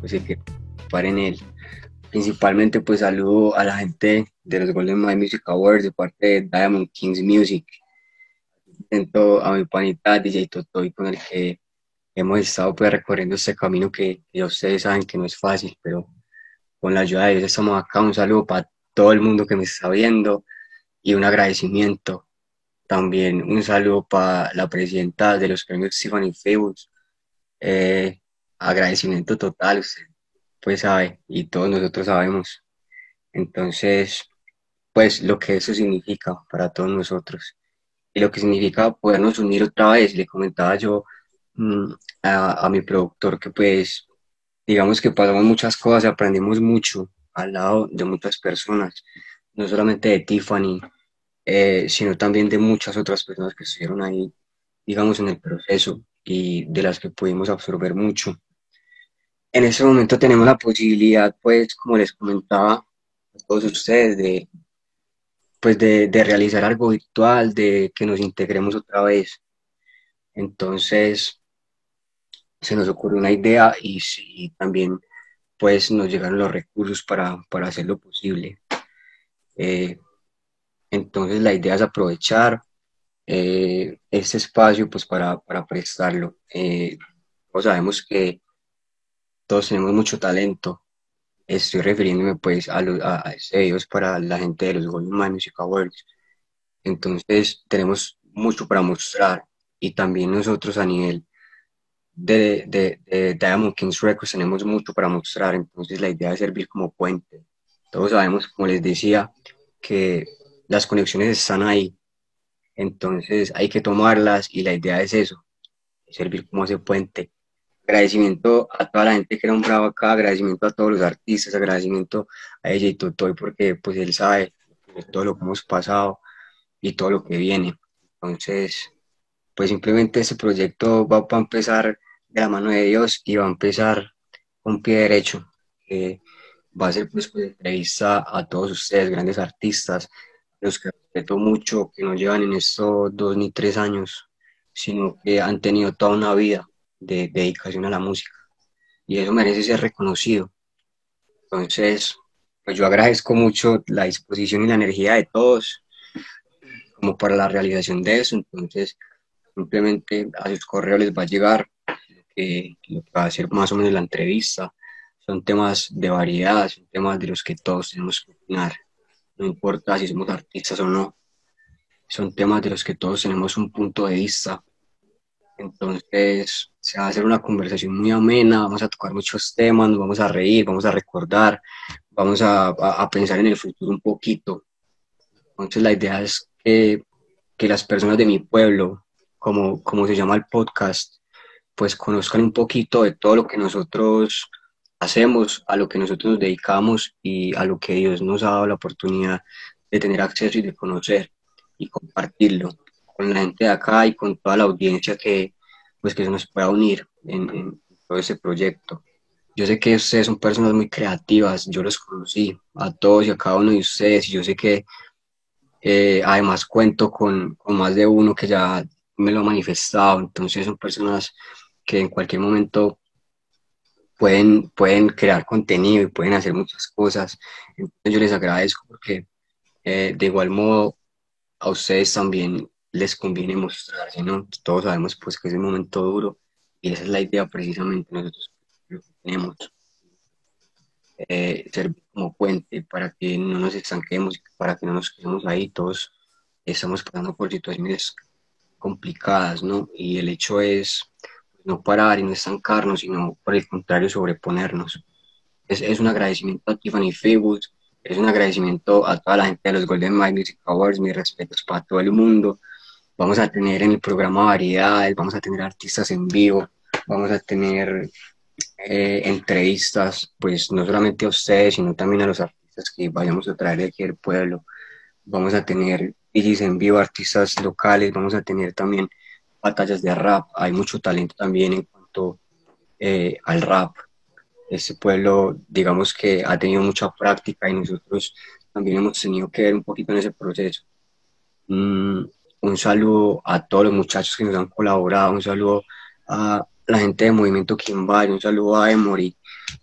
pues se quiere participar en él. Principalmente pues saludo a la gente de los Golden My Music Awards de parte de Diamond Kings Music. Siento a mi panita DJ Totoy con el que hemos estado pues recorriendo este camino que ya ustedes saben que no es fácil, pero con la ayuda de Dios estamos acá. Un saludo para todo el mundo que me está viendo y un agradecimiento. También un saludo para la presidenta de los premios Tiffany Fables. Eh, agradecimiento total, usted pues sabe, y todos nosotros sabemos. Entonces, pues lo que eso significa para todos nosotros. Y lo que significa podernos unir otra vez. Le comentaba yo mm, a, a mi productor que pues digamos que pasamos muchas cosas aprendimos mucho al lado de muchas personas, no solamente de Tiffany, eh, sino también de muchas otras personas que estuvieron ahí, digamos, en el proceso y de las que pudimos absorber mucho. En ese momento tenemos la posibilidad, pues, como les comentaba a todos ustedes, de, pues, de, de realizar algo virtual, de que nos integremos otra vez. Entonces, se nos ocurrió una idea y, sí, también pues nos llegaron los recursos para, para hacerlo posible. Eh, entonces la idea es aprovechar eh, este espacio pues para, para prestarlo. Eh, todos sabemos que todos tenemos mucho talento. Estoy refiriéndome pues a, los, a, ellos para la gente de los Golden Music Awards. Entonces tenemos mucho para mostrar y también nosotros a nivel de, de, Diamond Kings Records tenemos mucho para mostrar, entonces la idea es servir como puente. Todos sabemos, como les decía, que las conexiones están ahí, entonces hay que tomarlas y la idea es eso, servir como ese puente. Agradecimiento a toda la gente que nombraba acá, agradecimiento a todos los artistas, agradecimiento a ella y porque pues él sabe todo lo que hemos pasado y todo lo que viene. Entonces, pues simplemente ese proyecto va a empezar de la mano de Dios y va a empezar con pie derecho. va a ser pues, pues, entrevista a todos ustedes, grandes artistas, los que respeto mucho, que no llevan en estos dos ni tres años, sino que han tenido toda una vida de, dedicación a la música. Y eso merece ser reconocido. Entonces, pues yo agradezco mucho la disposición y la energía de todos como para la realización de eso. Entonces, simplemente a sus correos les va a llegar que, va a ser más o menos la entrevista. Son temas de variedad, son temas de los que todos tenemos que opinar. No importa si somos artistas o no. Son temas de los que todos tenemos un punto de vista. Entonces, se va a hacer una conversación muy amena, vamos a tocar muchos temas, nos vamos a reír, vamos a recordar, vamos a, a, pensar en el futuro un poquito. Entonces, la idea es que, que las personas de mi pueblo, como, como se llama el podcast, pues conozcan un poquito de todo lo que nosotros hacemos, a lo que nosotros nos dedicamos y a lo que Dios nos ha dado la oportunidad de tener acceso y de conocer y compartirlo con la gente de acá y con toda la audiencia que pues que se nos pueda unir en, todo ese proyecto. Yo sé que ustedes son personas muy creativas, yo los conocí a todos y a cada uno de ustedes y yo sé que eh, además cuento con, con más de uno que ya me lo ha manifestado, entonces son personas que en cualquier momento pueden, pueden crear contenido y pueden hacer muchas cosas. Entonces yo les agradezco porque eh, de igual modo a ustedes también les conviene mostrarse, ¿no? Todos sabemos pues que es un momento duro y esa es la idea precisamente nosotros lo que tenemos. Eh, ser como puente para que no nos estanquemos, para que no nos quedemos ahí, todos estamos pasando por situaciones complicadas, ¿no? Y el hecho es no parar y no estancarnos, sino por el contrario sobreponernos. Es, es un agradecimiento a Tiffany Fables, es un agradecimiento a toda la gente de los Golden Mike Music Awards, mis respetos para todo el mundo. Vamos a tener en el programa variedades, vamos a tener artistas en vivo, vamos a tener eh, entrevistas, pues no solamente a ustedes, sino también a los artistas que vayamos a traer de aquí al pueblo. Vamos a tener DJs en vivo, artistas locales, vamos a tener también batallas de rap, hay mucho talento también en cuanto eh, al rap. Este pueblo, digamos que ha tenido mucha práctica y nosotros también hemos tenido que ver un poquito en ese proceso. Mm, un saludo a todos los muchachos que nos han colaborado, un saludo a la gente de Movimiento Kimball, un saludo a Emory,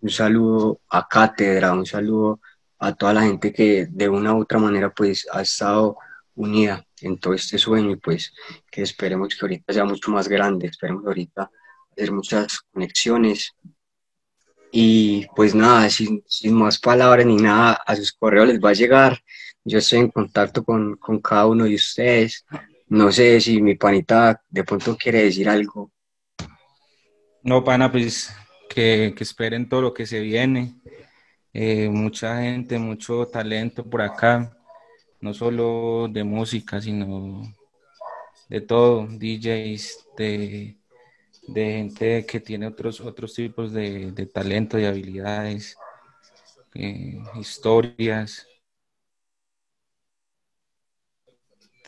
un saludo a Cátedra, un saludo a toda la gente que de una u otra manera pues ha estado unida en todo este sueño y pues que esperemos que ahorita sea mucho más grande, esperemos ahorita hacer muchas conexiones y pues nada, sin, sin, más palabras ni nada, a sus correos les va a llegar. Yo estoy en contacto con, con cada uno de ustedes. No sé si mi panita de pronto quiere decir algo. No, pana, pues que, que esperen todo lo que se viene. Eh, mucha gente, mucho talento por acá, no solo de música, sino de todo, DJs, de de gente que tiene otros, otros tipos de, de talento y habilidades, eh, historias,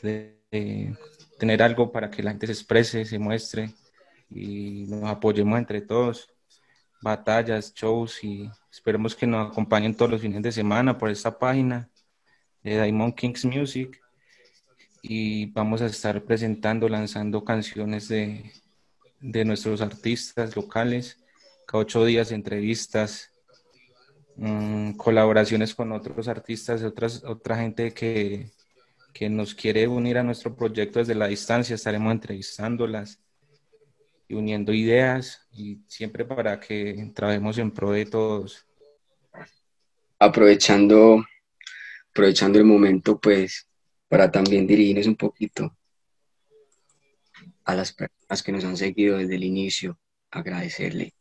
de, tener algo para que la gente se exprese, se muestre y nos apoyemos entre todos. Batallas, shows y esperemos que nos acompañen todos los fines de semana por esta página de Diamond Kings Music y vamos a estar presentando, lanzando canciones de, de nuestros artistas locales, cada ocho días entrevistas, mm, colaboraciones con otros artistas, otras, otra gente que, que nos quiere unir a nuestro proyecto desde la distancia, estaremos entrevistándolas y uniendo ideas y siempre para que trabajemos en pro de todos. Aprovechando, aprovechando el momento, pues, para también dirigirnos un poquito a las personas que nos han seguido desde el inicio, agradecerle.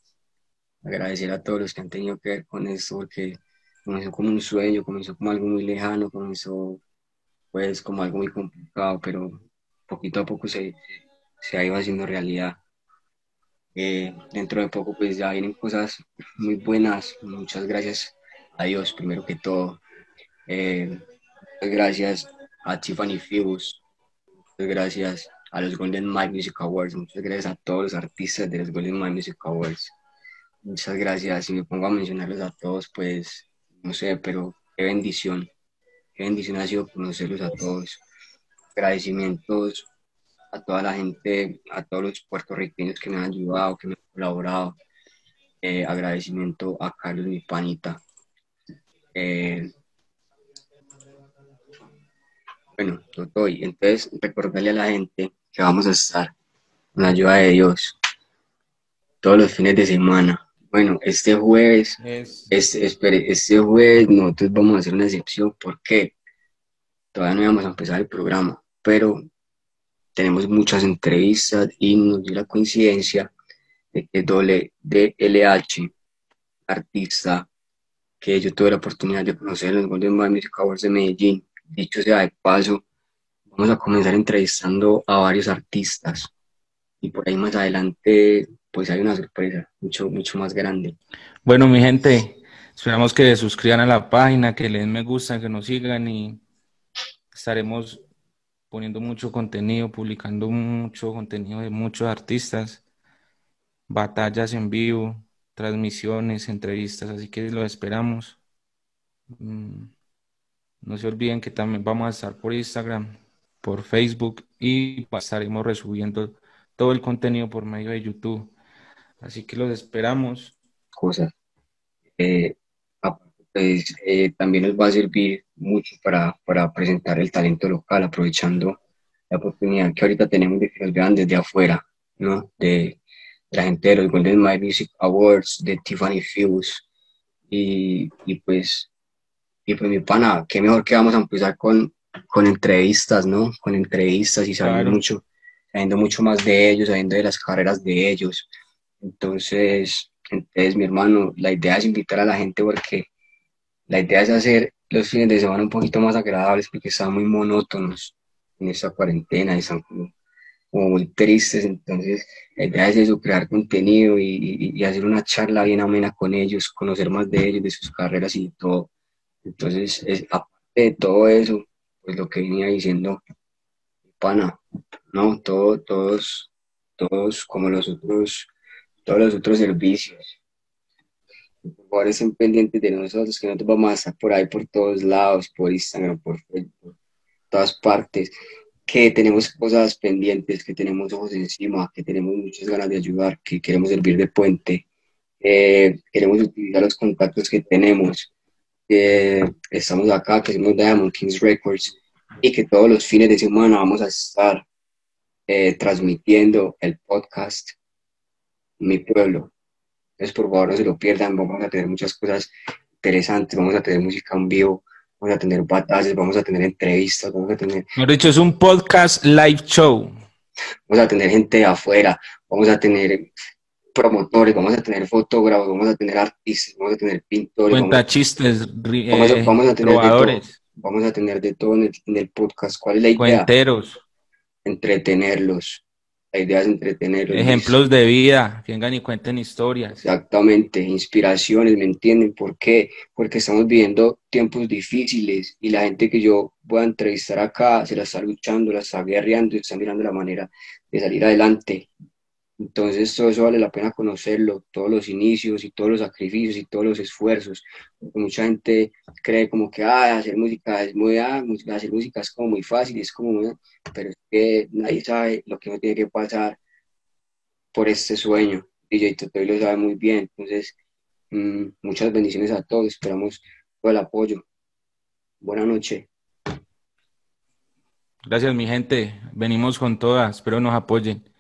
Agradecer a todos los que han tenido que ver con esto, porque comenzó como un sueño, comenzó como algo muy lejano, comenzó pues como algo muy complicado, pero poquito a poco se, se ha ido haciendo realidad. Eh, dentro de poco pues ya vienen cosas muy buenas, muchas gracias a Dios primero que todo. Eh, gracias a Tiffany Fibus, gracias a los Golden Mike Music Awards. Muchas gracias a todos los artistas de los Golden Mike Music Awards. Muchas gracias. Si me pongo a mencionarlos a todos, pues no sé, pero qué bendición. Qué bendición ha sido conocerlos a todos. Agradecimientos a toda la gente, a todos los puertorriqueños que me han ayudado, que me han colaborado. Eh, agradecimiento a Carlos, mi panita. Eh, bueno, lo doy. Entonces, recordarle a la gente que vamos a estar con la ayuda de Dios todos los fines de semana. Bueno, este jueves, este, espere, este jueves nosotros vamos a hacer una excepción porque todavía no íbamos a empezar el programa, pero tenemos muchas entrevistas y nos dio la coincidencia de que DLH, artista que yo tuve la oportunidad de conocer en los Golden Music Awards de Medellín, dicho sea de paso, vamos a comenzar entrevistando a varios artistas y por ahí más adelante pues hay una sorpresa mucho, mucho más grande. Bueno, mi gente, esperamos que se suscriban a la página, que le den me gusta, que nos sigan y estaremos poniendo mucho contenido, publicando mucho contenido de muchos artistas, batallas en vivo, transmisiones, entrevistas, así que lo esperamos. Mm, no se olviden que también vamos a estar por Instagram, por Facebook y estaremos resubiendo todo el contenido por medio de YouTube. Así que los esperamos. Cosas. Eh, pues, eh, también nos va a servir mucho para, para, presentar el talento local, aprovechando la oportunidad que ahorita tenemos de que nos vean desde afuera, ¿no? De, la gente de los Golden My Music Awards, de Tiffany Fuse. Y, y pues, y pues mi pana, qué mejor que vamos a empezar con con entrevistas, ¿no? Con entrevistas y sabiendo mucho, sabiendo mucho más de ellos, sabiendo de las carreras de ellos. Entonces, entonces, mi hermano, la idea es invitar a la gente porque la idea es hacer los fines de semana un poquito más agradables porque están muy monótonos en esta cuarentena, están como, muy tristes. Entonces, la idea es eso, crear contenido y, y, hacer una charla bien amena con ellos, conocer más de ellos, de sus carreras y todo. Entonces, es, aparte de todo eso, pues lo que venía diciendo pana, ¿no? Todo, todos, todos como los otros, todos los otros servicios. Por favor, estén pendientes de nosotros, que nosotros vamos a estar por ahí, por todos lados, por Instagram, por Facebook, todas partes, que tenemos cosas pendientes, que tenemos ojos encima, que tenemos muchas ganas de ayudar, que queremos servir de puente, Eh, queremos utilizar los contactos que tenemos. Estamos acá, que somos Diamond Kings Records, y que todos los fines de semana vamos a estar eh, transmitiendo el podcast Mi Pueblo. Entonces, por favor, no se lo pierdan, vamos a tener muchas cosas interesantes, vamos a tener música en vivo, vamos a tener batallas, vamos a tener entrevistas, vamos a tener... Mejor dicho, es un podcast live show. Vamos a tener gente de afuera, vamos a tener promotores, vamos a tener fotógrafos, vamos a tener artistas, vamos a tener pintores. Cuenta chistes, vamos, a, eh, vamos a tener de todo, vamos a tener de todo en el, podcast. ¿Cuál es la idea? Cuenteros. Entretenerlos. La idea es entretenerlos. Ejemplos de vida, que vengan y cuenten historias. Exactamente, inspiraciones, ¿me entienden? ¿Por qué? Porque estamos viviendo tiempos difíciles y la gente que yo voy a entrevistar acá se la está luchando, la está guerreando y está mirando la manera de salir adelante. Entonces todo eso vale la pena conocerlo, todos los inicios y todos los sacrificios y todos los esfuerzos. Mucha gente cree como que hacer música es muy, ah, hacer música es como muy fácil, es como pero es que nadie sabe lo que uno tiene que pasar por este sueño. DJ Totoy lo sabe muy bien. Entonces, mm, muchas bendiciones a todos, esperamos todo el apoyo. Buenas noches. Gracias mi gente, venimos con todas, espero nos apoyen.